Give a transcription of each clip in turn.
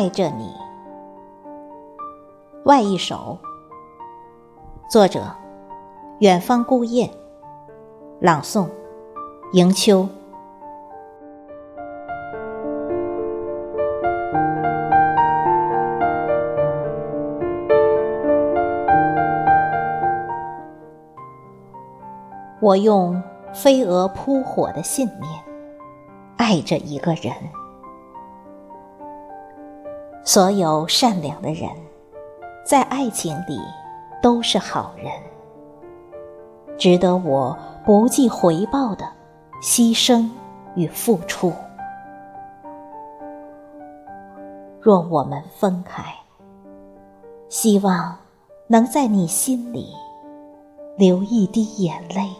爱着你。外一首，作者：远方孤雁，朗诵：迎秋。我用飞蛾扑火的信念爱着一个人。所有善良的人，在爱情里都是好人，值得我不计回报的牺牲与付出。若我们分开，希望能在你心里流一滴眼泪。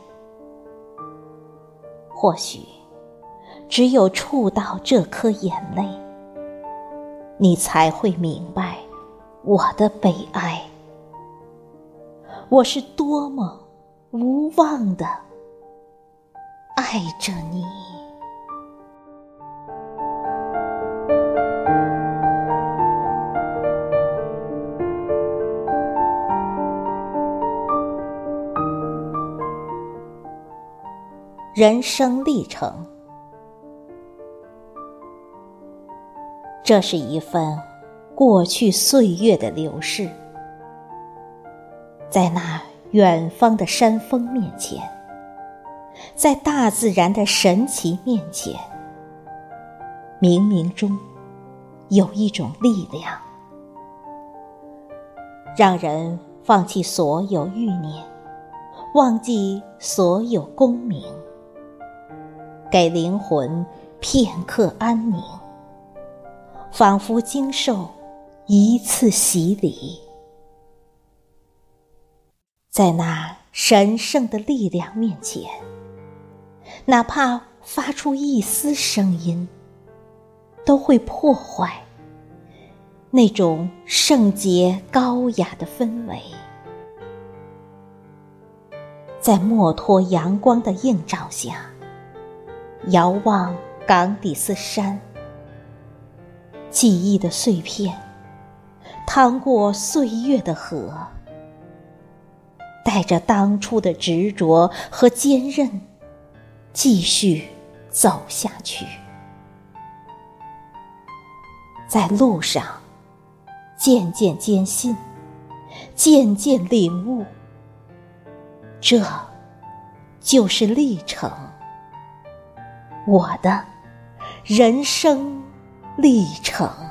或许，只有触到这颗眼泪，你才会明白我的悲哀。我是多么无望的爱着你。人生历程，这是一份过去岁月的流逝。在那远方的山峰面前，在大自然的神奇面前，冥冥中有一种力量，让人放弃所有欲念，忘记所有功名。给灵魂片刻安宁，仿佛经受一次洗礼，在那神圣的力量面前，哪怕发出一丝声音，都会破坏那种圣洁高雅的氛围。在墨脱阳光的映照下。遥望冈底斯山，记忆的碎片，趟过岁月的河，带着当初的执着和坚韧，继续走下去。在路上，渐渐坚信，渐渐领悟，这就是历程。我的人生历程。